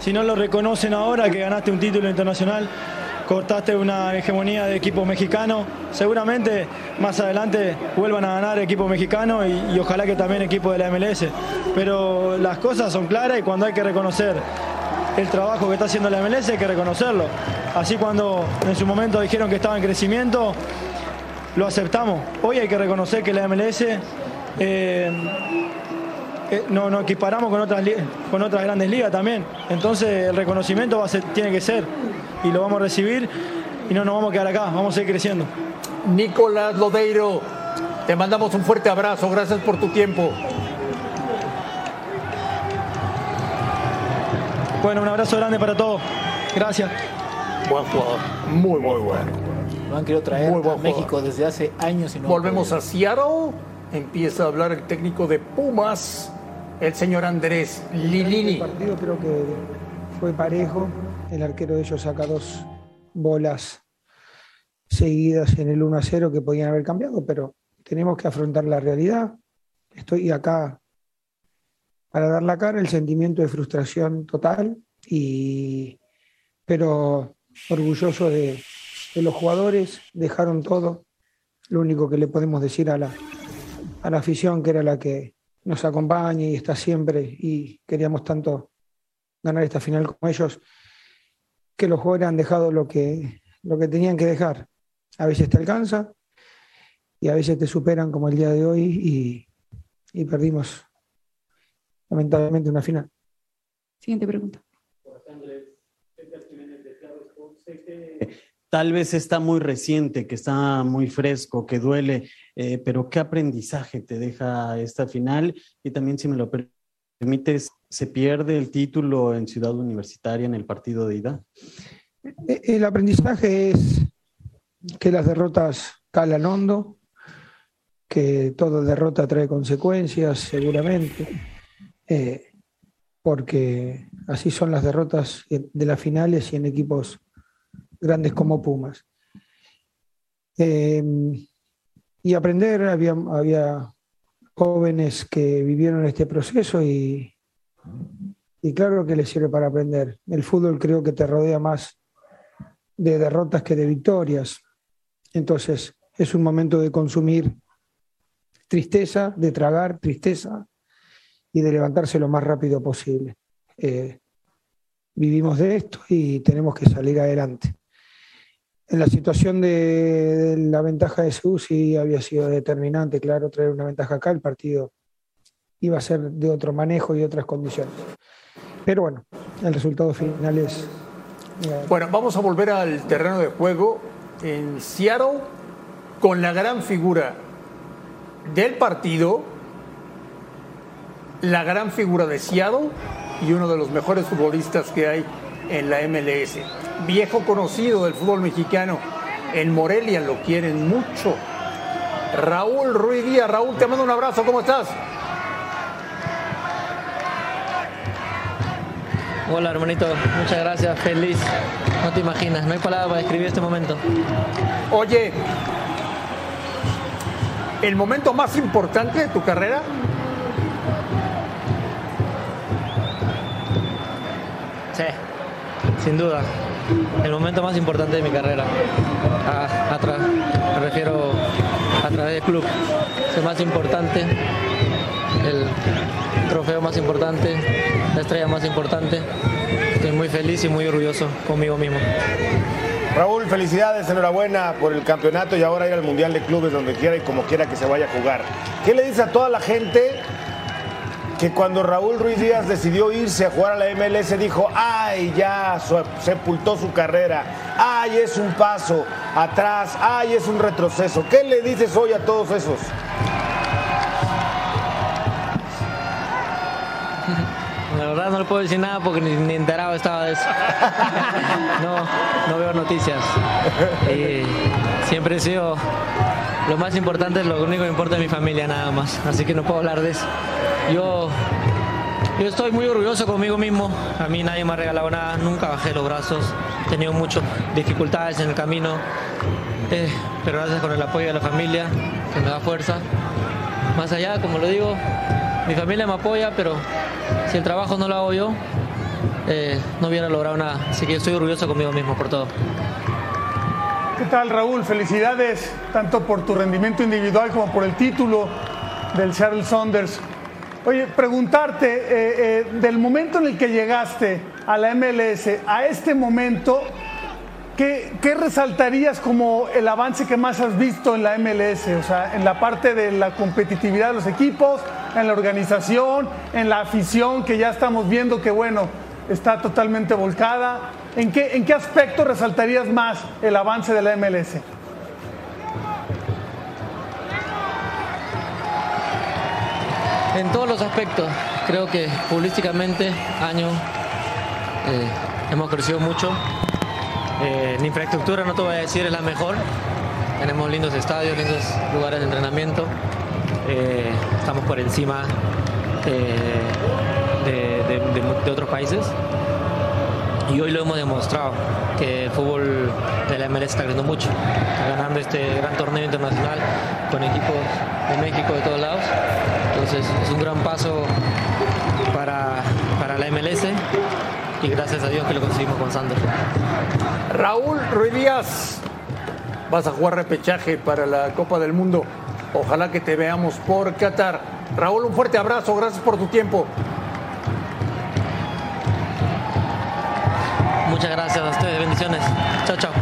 Si no lo reconocen ahora que ganaste un título internacional, cortaste una hegemonía de equipo mexicano. Seguramente más adelante vuelvan a ganar equipo mexicano y, y, ojalá que también equipo de la MLS. Pero las cosas son claras y cuando hay que reconocer el trabajo que está haciendo la MLS hay que reconocerlo. Así cuando en su momento dijeron que estaba en crecimiento, lo aceptamos. Hoy hay que reconocer que la MLS eh, eh, no, nos equiparamos con otras, con otras grandes ligas también. Entonces el reconocimiento va a ser, tiene que ser y lo vamos a recibir y no nos vamos a quedar acá, vamos a seguir creciendo. Nicolás Lodeiro, te mandamos un fuerte abrazo, gracias por tu tiempo. Bueno, un abrazo grande para todos. Gracias. Buen jugador, muy, muy bueno. Lo han querido traer a México desde hace años y no Volvemos a Seattle. Empieza a hablar el técnico de Pumas, el señor Andrés Lilini. El partido creo que fue parejo. El arquero de ellos saca dos bolas seguidas en el 1 a 0 que podían haber cambiado, pero tenemos que afrontar la realidad. Estoy acá para dar la cara, el sentimiento de frustración total, y, pero orgulloso de, de los jugadores, dejaron todo. Lo único que le podemos decir a la, a la afición, que era la que nos acompaña y está siempre, y queríamos tanto ganar esta final como ellos, que los jugadores han dejado lo que, lo que tenían que dejar. A veces te alcanza y a veces te superan como el día de hoy y, y perdimos lamentablemente una final. Siguiente pregunta. Tal vez está muy reciente, que está muy fresco, que duele, eh, pero ¿qué aprendizaje te deja esta final? Y también, si me lo permites, ¿se pierde el título en Ciudad Universitaria en el partido de ida? El aprendizaje es que las derrotas calan hondo, que toda derrota trae consecuencias, seguramente, eh, porque así son las derrotas de las finales y en equipos grandes como Pumas. Eh, y aprender, había, había jóvenes que vivieron este proceso y, claro que les sirve para aprender. El fútbol creo que te rodea más de derrotas que de victorias. Entonces es un momento de consumir tristeza, de tragar tristeza y de levantarse lo más rápido posible. Eh, vivimos de esto y tenemos que salir adelante. En la situación de, de la ventaja de Seúl sí había sido determinante, claro, traer una ventaja acá, el partido iba a ser de otro manejo y otras condiciones. Pero bueno, el resultado final es... eh, Bueno, vamos a volver al terreno de juego en Seattle con la gran figura del partido, la gran figura de Seattle y uno de los mejores futbolistas que hay en la MLS. Viejo conocido del fútbol mexicano. En Morelia lo quieren mucho. Raúl Ruiz Díaz. Raúl, te mando un abrazo. ¿Cómo estás? Hola hermanito, muchas gracias, feliz. No te imaginas, no hay palabras para describir este momento. Oye, ¿el momento más importante de tu carrera? Sí, sin duda. El momento más importante de mi carrera. A, a me refiero a través del club. Es el más importante, el trofeo más importante, la estrella más importante. Estoy muy feliz y muy orgulloso conmigo mismo. Raúl, felicidades, enhorabuena por el campeonato y ahora ir al Mundial de Clubes donde quiera y como quiera que se vaya a jugar. ¿Qué le dice a toda la gente que cuando Raúl Ruiz Díaz decidió irse a jugar a la MLS dijo, ay, ya sepultó su carrera, ay, es un paso atrás, ay, es un retroceso? ¿Qué le dices hoy a todos esos? *laughs* La verdad no le puedo decir nada porque ni, enterado estaba de eso. *laughs* No, no veo noticias. Y siempre he sido lo más importante, lo único que importa es mi familia nada más. Así que no puedo hablar de eso. Yo, yo estoy muy orgulloso conmigo mismo. A mí nadie me ha regalado nada, nunca bajé los brazos. He tenido muchas dificultades en el camino. Eh, pero gracias con el apoyo de la familia, que me da fuerza. Más allá, como lo digo, mi familia me apoya, pero si el trabajo no lo hago yo, eh, no hubiera logrado nada. Así que estoy orgulloso conmigo mismo por todo. ¿Qué tal, Raúl? Felicidades tanto por tu rendimiento individual como por el título del Seattle Saunders. Oye, preguntarte, eh, eh, del momento en el que llegaste a la MLS a este momento, ¿qué, qué resaltarías como el avance que más has visto en la MLS? O sea, en la parte de la competitividad de los equipos, en la organización, en la afición, que ya estamos viendo que, bueno, está totalmente volcada. ¿En qué, en qué aspecto resaltarías más el avance de la MLS? En todos los aspectos, creo que futbolísticamente, año, eh, hemos crecido mucho. Eh, la infraestructura, no te voy a decir, es la mejor. Tenemos lindos estadios, lindos lugares de entrenamiento. Eh, estamos por encima eh, de, otros países. Y hoy lo hemos demostrado, que el fútbol de la MLS está creciendo mucho. Ganando este gran torneo internacional con equipos de México, de todos lados. Entonces es un gran paso para, para la MLS y gracias a Dios que lo conseguimos con Sander. Raúl Ruiz Díaz, vas a jugar repechaje para la Copa del Mundo. Ojalá que te veamos por Qatar. Raúl, un fuerte abrazo, gracias por tu tiempo. Muchas gracias a ustedes, bendiciones. Chao, chao.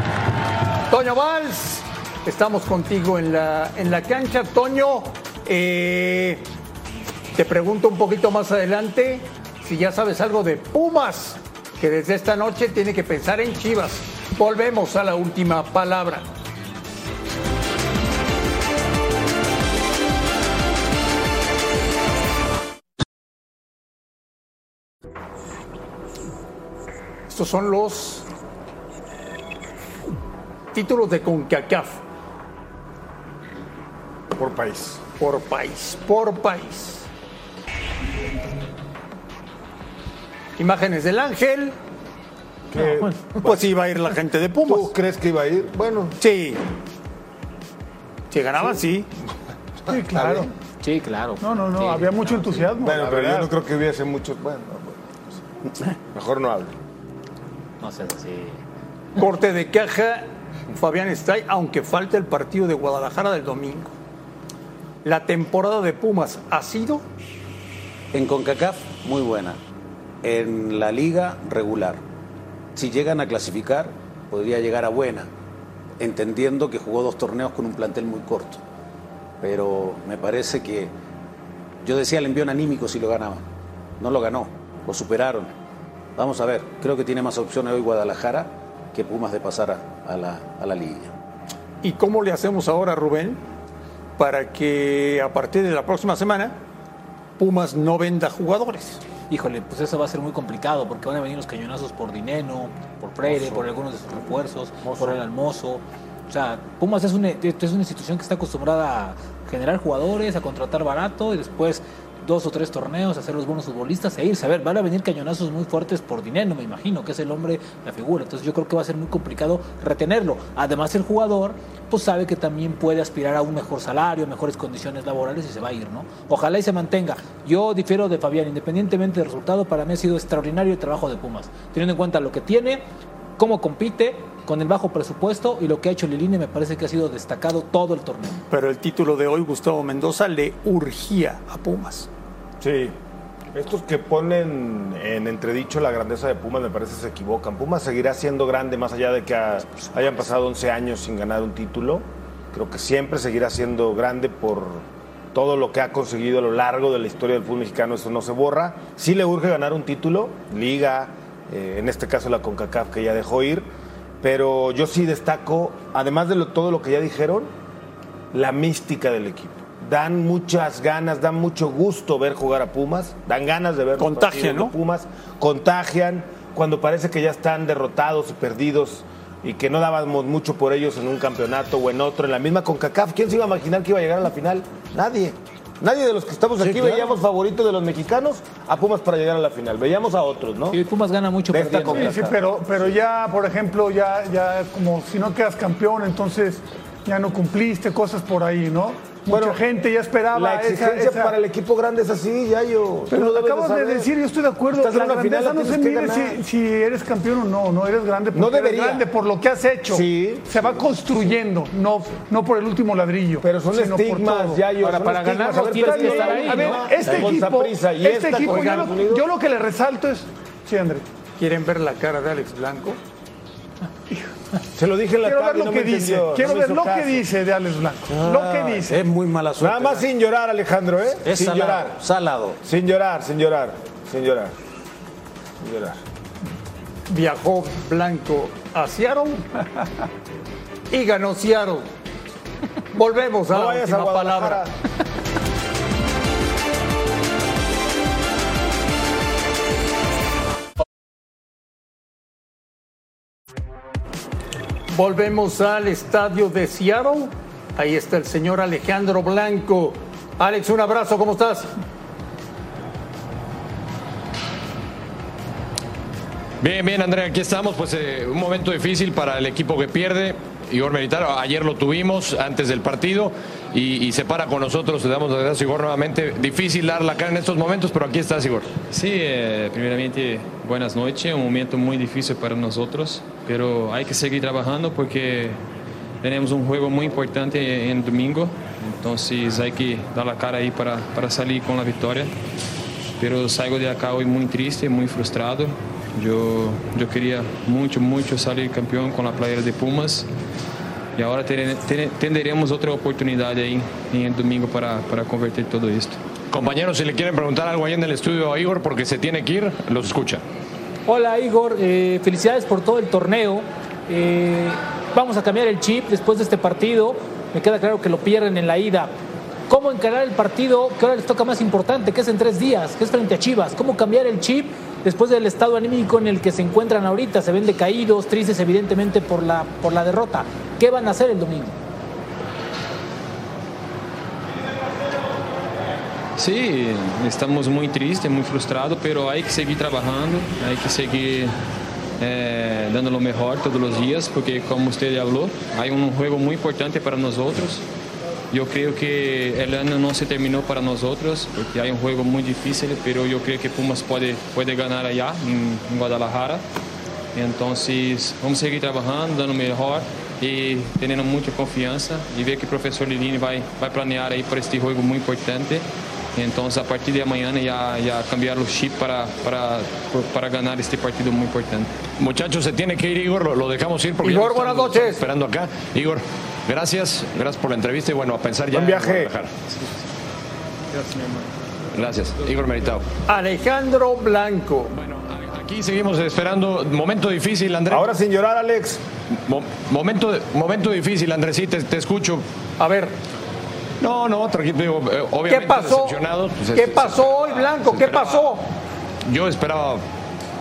Toño Valls, estamos contigo en la, en la cancha. Toño, eh, te pregunto un poquito más adelante si ya sabes algo de Pumas, que desde esta noche tiene que pensar en Chivas. Volvemos a la última palabra. Estos son los títulos de CONCACAF. Por país. Por país, por país. Imágenes del ángel. Que- Pues iba a ir la gente de Pumas. ¿Tú crees que iba a ir? Bueno, Sí. Si ganaban, sí. Sí, claro. Sí, claro. No, no, no, Sí, había mucho no, entusiasmo. bueno la pero yo no creo que hubiese muchos. Bueno, bueno, mejor no hablo. No sé si. Corte de caja, Fabián Stay, aunque falta el partido de Guadalajara del domingo. La temporada de Pumas ha sido En CONCACAF, muy buena. En la liga, regular. Si llegan a clasificar, podría llegar a buena, entendiendo que jugó dos torneos con un plantel muy corto. Pero me parece que yo decía el envío anímico si lo ganaban. No lo ganó, lo superaron. Vamos a ver, creo que tiene más opciones hoy Guadalajara que Pumas de pasar a, la, a la liga. ¿Y cómo le hacemos ahora, Rubén, para que a partir de la próxima semana Pumas no venda jugadores? Híjole, pues eso va a ser muy complicado porque van a venir los cañonazos por Dineno, por Freire, por algunos de sus refuerzos, por el Almozo. O sea, Pumas es una, es una institución que está acostumbrada a generar jugadores, a contratar barato y después dos o tres torneos, hacer los buenos futbolistas e irse. A ver, van a venir cañonazos muy fuertes por dinero, me imagino, que es el hombre, la figura. Entonces yo creo que va a ser muy complicado retenerlo. Además, el jugador, pues sabe que también puede aspirar a un mejor salario, mejores condiciones laborales y se va a ir, ¿no? Ojalá y se mantenga. Yo difiero de Fabián, independientemente del resultado, para mí ha sido extraordinario el trabajo de Pumas, teniendo en cuenta lo que tiene, cómo compite, con el bajo presupuesto y lo que ha hecho Lilini me parece que ha sido destacado todo el torneo. Pero el título de hoy, Gustavo Mendoza, le urgía a Pumas. Sí. Estos que ponen en entredicho la grandeza de Pumas me parece se equivocan. Pumas seguirá siendo grande más allá de que hayan pasado 11 años sin ganar un título. Creo que siempre seguirá siendo grande por todo lo que ha conseguido a lo largo de la historia del fútbol mexicano. Eso no se borra. Sí le urge ganar un título, liga, eh, en este caso la CONCACAF que ya dejó ir. Pero yo sí destaco, además de todo lo que ya dijeron, la mística del equipo dan muchas ganas, dan mucho gusto ver jugar a Pumas, dan ganas de ver contagian, ¿no? Pumas, contagian cuando parece que ya están derrotados y perdidos y que no dábamos mucho por ellos en un campeonato o en otro, en la misma CONCACAF. ¿Quién se iba a imaginar que iba a llegar a la final? Nadie. Nadie de los que estamos aquí veíamos favoritos de los mexicanos a Pumas para llegar a la final. Veíamos a otros, ¿no? Y Pumas gana mucho Sí, sí, pero, pero ya, por ejemplo, ya, ya como si no quedas campeón, entonces ya no cumpliste, cosas por ahí, ¿no? Mucha gente ya esperaba. La exigencia para el equipo grande es así, ya yo. Pero lo acabas de, decir, yo estoy de acuerdo. Estás la en una final, no se mide ganar. si, si eres campeón o no, no eres grande porque No debería. eres grande por lo que has hecho. Sí. Se va construyendo, no, no por el último ladrillo. Pero son estigmas, ya yo. Ahora, para haber tienes que estar ahí, A ver, ¿no? este Con equipo, y este esta equipo con yo, lo, yo lo que le resalto es, sí, André, ¿Quieren ver la cara de Alex Blanco? Se lo dije en la quiero ver lo no que dice, entendió, quiero no ver lo que dice de Alex Blanco, lo que dice. Es muy mala suerte. Nada más sin llorar, Alejandro, ¿eh? Es sin salado, llorar. salado. Sin llorar, sin llorar, sin llorar. Sin llorar. Viajó Blanco a Seattle y ganó Seattle. Volvemos a No la vayas a última palabra. *laughs* Volvemos al estadio de Seattle. Ahí está el señor Alejandro Blanco. Alex, un abrazo, ¿cómo estás? Bien, bien, Andrea, aquí estamos. Pues eh, un momento difícil para el equipo que pierde. Igor Militar, ayer lo tuvimos antes del partido y, y se para con nosotros. Le damos las gracias, Igor, nuevamente. Difícil dar la cara en estos momentos, pero aquí estás, Igor. Sí, eh, primeramente buenas noches, un momento muy difícil para nosotros, pero hay que seguir trabajando porque tenemos un juego muy importante en domingo, entonces hay que dar la cara ahí para, para salir con la victoria. Pero salgo de acá hoy muy triste, muy frustrado. Yo, yo quería mucho, mucho salir campeón con la playera de Pumas y ahora ten- ten- tendremos otra oportunidad ahí en el domingo para, para convertir todo esto. Compañeros, si le quieren preguntar algo ahí en el estudio a Igor, porque se tiene que ir, los escucha. Hola Igor, eh, felicidades por todo el torneo. Eh, vamos a cambiar el chip después de este partido. Me queda claro que lo pierden en la ida. ¿Cómo encarar el partido que ahora les toca más importante, que es en tres días, que es frente a Chivas? ¿Cómo cambiar el chip después del estado anímico en el que se encuentran ahorita? Se ven decaídos, tristes evidentemente por la, por la derrota. ¿Qué van a hacer el domingo? Sí, estamos muy tristes, muy frustrados, pero hay que seguir trabajando, hay que seguir eh, dando lo mejor todos los días, porque como ya habló, hay un juego muy importante para nosotros. Yo creo que el año no se terminó para nosotros, porque hay un juego muy difícil, pero yo creo que Pumas puede, puede ganar allá, en Guadalajara. Entonces, vamos seguir trabajando, dando lo mejor y teniendo mucha confianza y ver que el profesor Lilini vai, vai planear aí para este juego muy importante. Entonces, a partir de mañana ya, ya cambiar los chip para, para, para ganar este partido muy importante. Muchachos, se tiene que ir, Igor, lo, lo dejamos ir porque Igor, buenas noches. esperando acá. Igor, gracias, gracias por la entrevista y bueno, a pensar ya Buen en viaje. Guadalajara. Gracias, Igor Meritao. Alejandro Blanco. Bueno, aquí seguimos esperando. Momento difícil, Andrés. Ahora sin llorar, Alex. Mo- momento, momento difícil, Andrés, sí, te, te escucho. A ver, No, no, tranquilo, digo, eh, obviamente ¿qué pasó? pues, ¿Qué pasó hoy, Blanco? ¿Qué pasó? yo esperaba.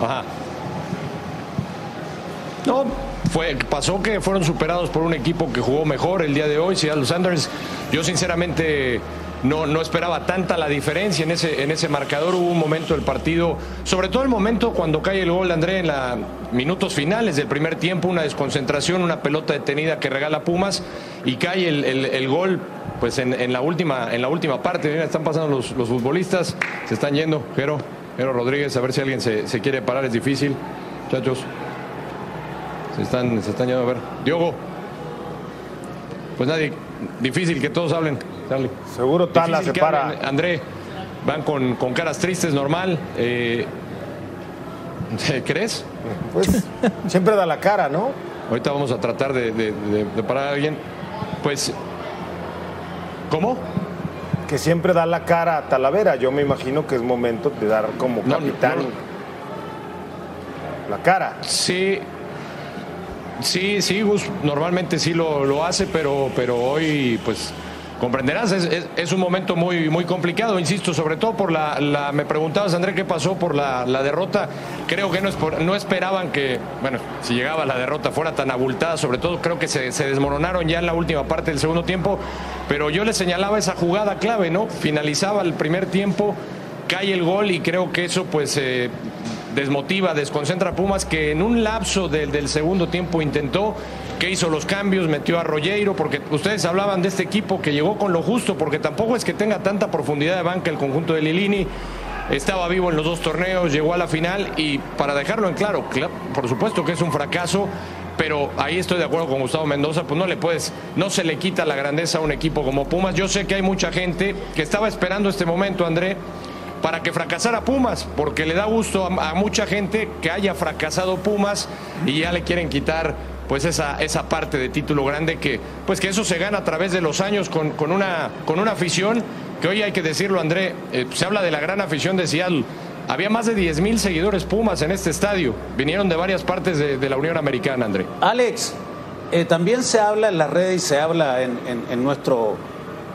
Ajá. No, fue, pasó que fueron superados por un equipo que jugó mejor el día de hoy, Seattle Sanders. Yo sinceramente no, no esperaba tanta la diferencia en ese, en ese marcador. Hubo un momento del partido, sobre todo el momento cuando cae el gol de André en los minutos finales del primer tiempo, una desconcentración, una pelota detenida que regala Pumas y cae el, el- el gol pues en, en la última, en la última parte. Mira, están pasando los, los futbolistas, se están yendo. Jero, Jero Rodríguez, a ver si alguien se, se quiere parar, es difícil. Muchachos. Se están, se están yendo a ver. Diogo. Pues nadie, difícil que todos hablen. Dale. Seguro Tala se para. hablen. André, van con, con caras tristes, normal. Eh, *laughs* ¿Crees? Pues siempre da la cara, ¿no? Ahorita vamos a tratar de, de- de- de parar a alguien. Pues, ¿cómo? Que siempre da la cara a Talavera. Yo me imagino que es momento de dar como capitán la cara. Sí, sí, sí, Gus, normalmente sí lo, lo hace, pero, pero hoy, pues, comprenderás, es, un momento muy, muy complicado, insisto, sobre todo por la, me preguntabas, André, qué pasó por la, derrota. Creo que no, no esperaban que, bueno, si llegaba la derrota fuera tan abultada, sobre todo creo que se, se desmoronaron ya en la última parte del segundo tiempo, pero yo les señalaba esa jugada clave, ¿no? Finalizaba el primer tiempo, cae el gol y creo que eso, pues, eh, desmotiva, desconcentra a Pumas, que en un lapso del, del segundo tiempo intentó, que hizo los cambios, metió a Rollero, porque ustedes hablaban de este equipo que llegó con lo justo, porque tampoco es que tenga tanta profundidad de banca el conjunto de Lilini. Estaba vivo en los dos torneos, llegó a la final y para dejarlo en claro, cla- por supuesto que es un fracaso, pero ahí estoy de acuerdo con Gustavo Mendoza, pues no le puedes, no se le quita la grandeza a un equipo como Pumas. Yo sé que hay mucha gente que estaba esperando este momento, André, para que fracasara Pumas, porque le da gusto a, a mucha gente que haya fracasado Pumas y ya le quieren quitar pues esa, esa parte de título grande que pues que eso se gana a través de los años con, con una, con una afición que hoy hay que decirlo André, eh, se habla de la gran afición de Seattle. Había más de 10 mil seguidores Pumas en este estadio. Vinieron de varias partes de, la Unión Americana, André. Alex, eh, también se habla en las redes y se habla en, en- en nuestro,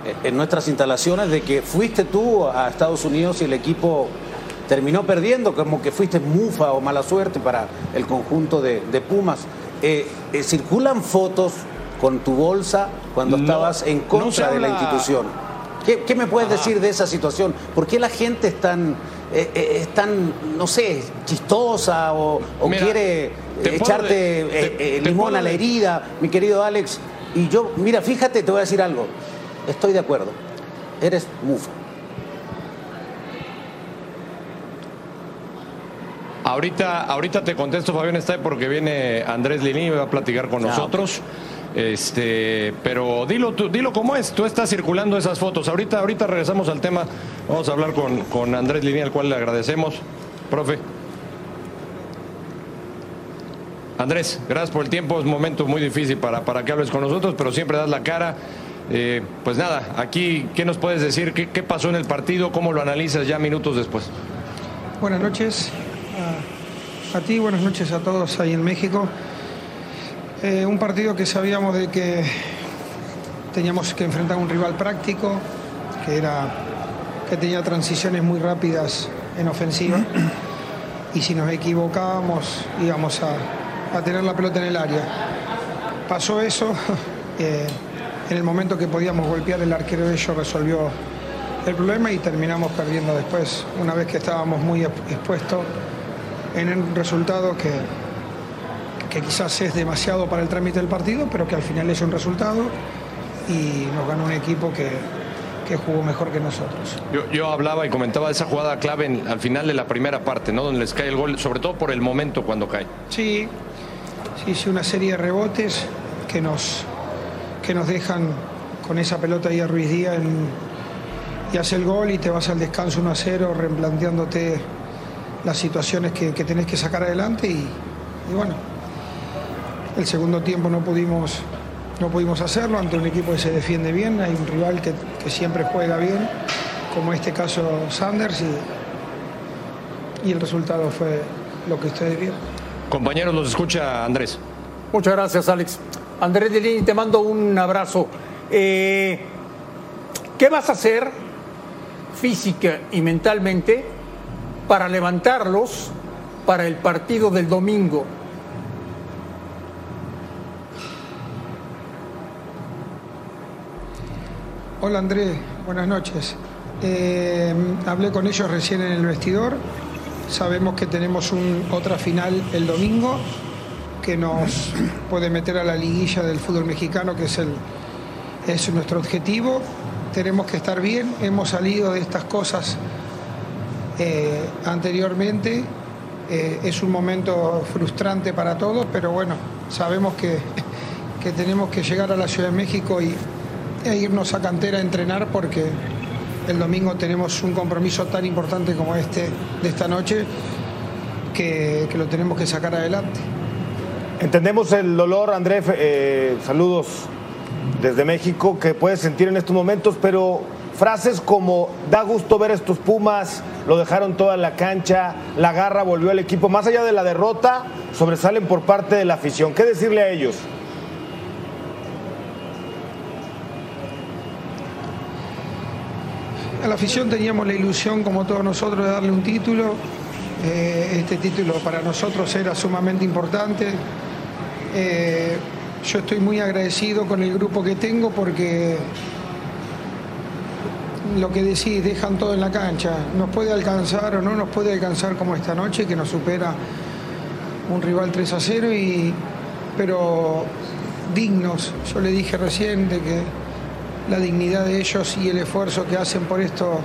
eh, en nuestras instalaciones de que fuiste tú a Estados Unidos y el equipo terminó perdiendo, como que fuiste mufa o mala suerte para el conjunto de, de Pumas. Eh, eh, ¿Circulan fotos con tu bolsa cuando No, estabas en contra de la institución? ¿Qué, qué me puedes decir de esa situación? ¿Por qué la gente es tan, eh, es tan no sé, chistosa o, o Mira, quiere echarte de- te- te limón a la de- herida, mi querido Alex? Y yo, mira, fíjate, te voy a decir algo. Estoy de acuerdo. Eres mufa. Ahorita, ahorita te contesto, Fabián está porque viene Andrés Lini y va a platicar con Ah, nosotros. Este, pero dilo tú, dilo cómo es. Tú estás circulando esas fotos. Ahorita, ahorita regresamos al tema. Vamos a hablar con, con Andrés Lini, al cual le agradecemos. Profe. Andrés, gracias por el tiempo. Es un momento muy difícil para, para que hables con nosotros, pero siempre das la cara. Eh, pues nada, aquí, ¿qué nos puedes decir? ¿Qué, ¿Qué pasó en el partido? ¿Cómo lo analizas ya minutos después? Buenas noches a, ti, buenas noches a todos ahí en México. Eh, un partido que sabíamos de que teníamos que enfrentar a un rival práctico, que era que tenía transiciones muy rápidas en ofensiva y si nos equivocábamos íbamos a, a tener la pelota en el área. Pasó eso, *laughs* eh, en el momento que podíamos golpear el arquero de ellos resolvió el problema y terminamos perdiendo después, una vez que estábamos muy expuestos en un resultado que, que quizás es demasiado para el trámite del partido, pero que al final es un resultado y nos ganó un equipo que, que jugó mejor que nosotros. Yo, yo hablaba y comentaba de esa jugada clave en- al final de la primera parte, ¿no? Donde les cae el gol, sobre todo por el momento cuando cae. Sí, sí, sí, una serie de rebotes que nos, que nos dejan con esa pelota ahí a Ruiz Díaz en- y hace el gol y te vas al descanso 1 a 0 replanteándote las situaciones que, que tenés que sacar adelante y, y bueno, el segundo tiempo no pudimos, no pudimos hacerlo ante un equipo que se defiende bien, hay un rival que, que siempre juega bien, como este caso Sanders y, y el resultado fue lo que ustedes vieron. Compañeros, los escucha Andrés. Muchas gracias, Alex. Andrés Delini, te mando un abrazo. Eh, ¿Qué vas a hacer física y mentalmente para levantarlos para el partido del domingo. Hola André, buenas noches. Eh, hablé con ellos recién en el vestidor. Sabemos que tenemos un, otra final el domingo que nos puede meter a la liguilla del fútbol mexicano, que es, el, es nuestro objetivo. Tenemos que estar bien. Hemos salido de estas cosas eh, anteriormente. Eh, es un momento frustrante para todos, pero bueno, sabemos que, *laughs* que tenemos que llegar a la Ciudad de México y, e irnos a cantera a entrenar porque el domingo tenemos un compromiso tan importante como este de esta noche que, que lo tenemos que sacar adelante. Entendemos el dolor, André, eh, saludos desde México, que puedes sentir en estos momentos, pero frases como da gusto ver estos Pumas, lo dejaron toda la cancha, la garra volvió al equipo, más allá de la derrota, sobresalen por parte de la afición. ¿Qué decirle a ellos? A la afición teníamos la ilusión, como todos nosotros, de darle un título. Eh, este título para nosotros era sumamente importante. Eh, yo estoy muy agradecido con el grupo que tengo porque lo que decís, dejan todo en la cancha. Nos puede alcanzar o no nos puede alcanzar como esta noche, que nos supera un rival 3 a 0, y, pero dignos. Yo le dije recién de que la dignidad de ellos y el esfuerzo que hacen por esto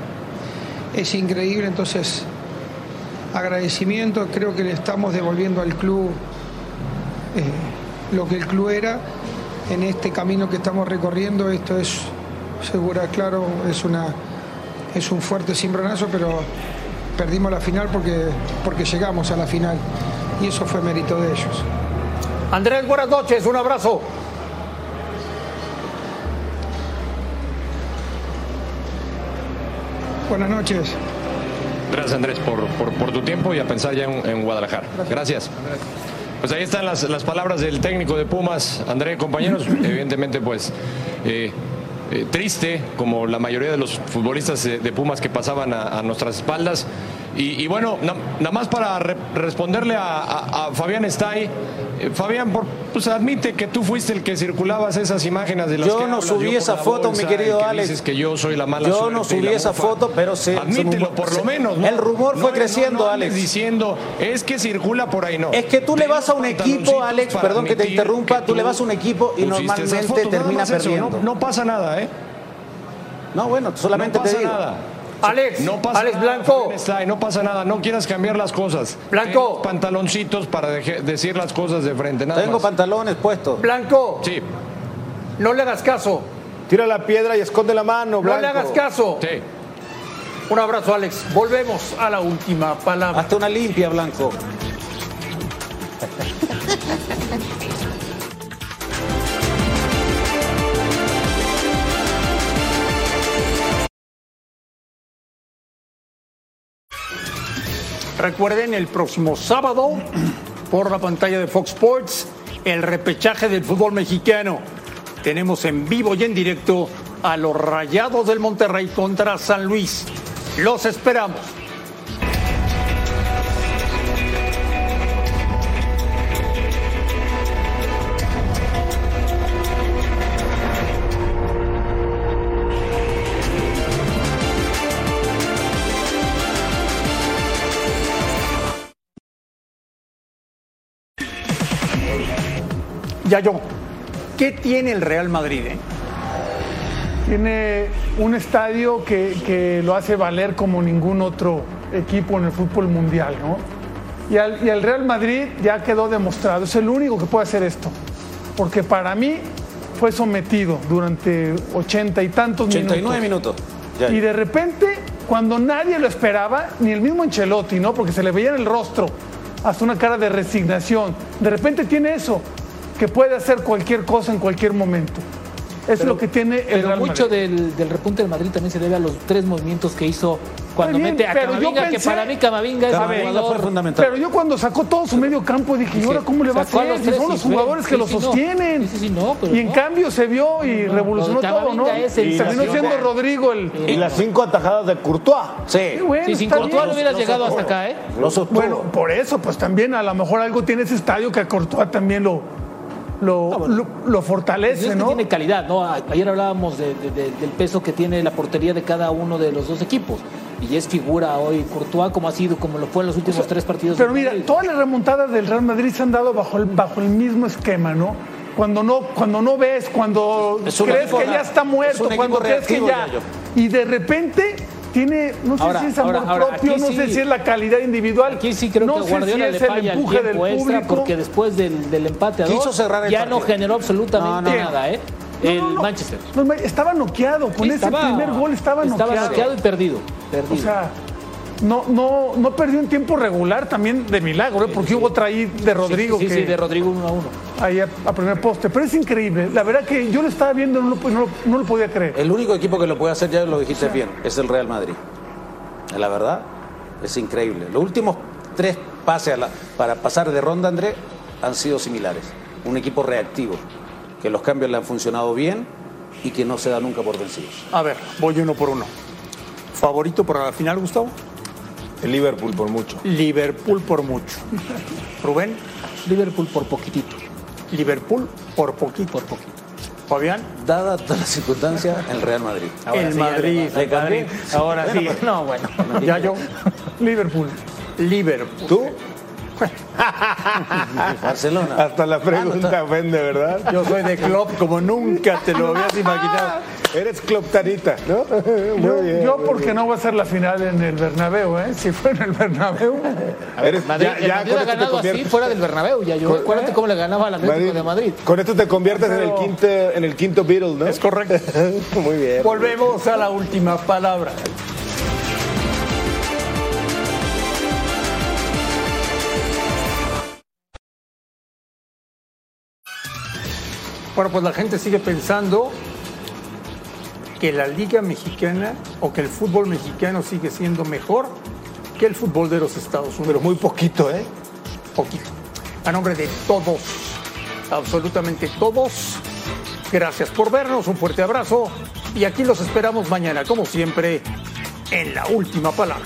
es increíble, entonces agradecimiento, creo que le estamos devolviendo al club eh, lo que el club era en este camino que estamos recorriendo, esto es segura, claro, es una es un fuerte cimbronazo, pero perdimos la final porque, porque llegamos a la final y eso fue mérito de ellos. Andrés, buenas noches, un abrazo. Buenas noches. Gracias Andrés por, por, por tu tiempo y a pensar ya en, en Guadalajara. Gracias. Pues ahí están las, las, palabras del técnico de Pumas, André, compañeros. *clears throat* Evidentemente, pues eh, eh, triste, como la mayoría de los futbolistas de, Pumas que pasaban a nuestras espaldas. Y, y bueno, nada na más para re responderle a, a, a Fabián Stay. Eh, Fabián, por, pues admite que tú fuiste el que circulabas esas imágenes de las yo que no hablas, subí yo esa foto, bolsa, mi querido que Alex. Dices que yo soy la mala Yo no subí esa foto, pero se. Admítelo, por se- lo menos. ¿no? El rumor fue No, creciendo, Alex. diciendo, es que circula por ahí, no. Es que tú le vas a un equipo, Alex, perdón que te interrumpa, que tú le vas a un equipo y normalmente termina eso, perdiendo. No, pasa nada, ¿eh? No, bueno, solamente no pasa te digo. nada. Alex, No pasa Alex nada, Blanco. No pasa nada, no quieras cambiar las cosas. Blanco. Ten pantaloncitos para deje- decir las cosas de frente, nada Tengo más. pantalones puestos. Blanco, Sí, no le hagas caso. Tira la piedra y esconde la mano, No Blanco. le hagas caso. sí. Un abrazo, Alex. Volvemos a la última palabra. Hasta una limpia, Blanco. Recuerden el próximo sábado por la pantalla de Fox Sports el repechaje del fútbol mexicano. Tenemos en vivo y en directo a los Rayados del Monterrey contra San Luis. Los esperamos. Ya yo, ¿qué tiene el Real Madrid? eh? Tiene un estadio que, que lo hace valer como ningún otro equipo en el fútbol mundial, ¿no? Y al, y al Real Madrid ya quedó demostrado, es el único que puede hacer esto. Porque para mí fue sometido durante ochenta y tantos 89 minutos. Ya. y de repente, cuando nadie lo esperaba, ni el mismo Ancelotti, ¿no? Porque se le veía en el rostro hasta una cara de resignación. De repente tiene eso, que puede hacer cualquier cosa en cualquier momento. Es lo que tiene el Pero Real mucho Madrid. del, del repunte del Madrid también se debe a los tres movimientos que hizo cuando bien, mete a pero yo que para mí Camavinga es un Camavinga fue fundamental. Pero yo cuando sacó todo su medio campo dije, ¿y ahora cómo le va a hacer? los Si tres son los jugadores que sí, lo sostienen. Sí, sí, no, pero y en no. cambio se vio y No, revolucionó todo, ¿no? Y terminó siendo Rodrigo el... Y las cinco atajadas de Courtois. Sí. Bueno, Sí, sin Courtois no hubieras llegado hasta acá, ¿eh? Bueno, por eso, pues también a lo mejor algo tiene ese estadio que a Courtois también lo, lo, lo, lo Es fortalece, ¿no? tiene calidad, ¿no? Ayer hablábamos de- de- de- del peso que tiene la portería de cada uno de los dos equipos. Y es figura hoy Courtois como ha sido, como lo fue en los últimos tres partidos. Pero mira, todas las remontadas del Real Madrid se han dado bajo el, bajo el mismo esquema, ¿no? Cuando no, cuando no ves, cuando crees que ya está es muerto, cuando crees que ya. Y de repente tiene, no sé Ahora, si es amor ahora, ahora, propio, no sí- sé si es la calidad individual. Aquí sí creo no que Guardiola si le es el falla el empuje del público. porque después del, del empate a Quiso dos cerrar el ya no generó absolutamente No, no. nada, ¿eh? El no, no. Manchester. Estaba noqueado, con ese estaba- primer gol estaba noqueado. noqueado y perdido. perdido. O sea, no, no, no perdió en tiempo regular también de milagro, ¿eh? porque hubo otra ahí de Rodrigo Sí, sí, que sí, de Rodrigo uno a uno. ahí a, a primer poste. Pero es increíble. La verdad que yo lo estaba viendo y no lo, no lo- no lo podía creer. El único equipo que lo puede hacer, ya lo dijiste bien, es el Real Madrid. La verdad, es increíble. Los últimos tres pases a la- para pasar de ronda, André, han sido similares. Un equipo reactivo, que los cambios le han funcionado bien y que no se da nunca por vencidos. A ver, voy uno por uno. ¿Favorito para la final, Gustavo? El Liverpool por mucho. Liverpool por mucho. Rubén, Liverpool por poquitito. Liverpool por poquito. Por poquito. Fabián, Dada todas las circunstancias, el Real Madrid. el Madrid. ¿Le cambié? Ahora sí. No, bueno. Ya yo. Liverpool. Liverpool. ¿Tú? *laughs* Barcelona. Hasta la pregunta ofende, ¿verdad? Yo soy de club como nunca te lo habías imaginado. *laughs* Eres. *laughs* Muy Yo, bien. yo muy porque no va a ser la final en el Bernabéu, ¿eh? Si fue en el Bernabéu. *laughs* Eres, Madrid, ya, el ya Madrid ha ganado así fuera del Bernabéu. Ya yo. Acuérdate cómo le ganaba al Atlético de Madrid. Con esto te conviertes en el quinto, en el quinto Beatle, ¿no? Es correcto. *laughs* Muy bien. Volvemos a la última palabra. Bueno, pues la gente sigue pensando que la liga mexicana o que el fútbol mexicano sigue siendo mejor que el fútbol de los Estados Unidos. Pero muy poquito, ¿eh? poquito. A nombre de todos, absolutamente todos, gracias por vernos, un fuerte abrazo y aquí los esperamos mañana, como siempre, en la última palabra.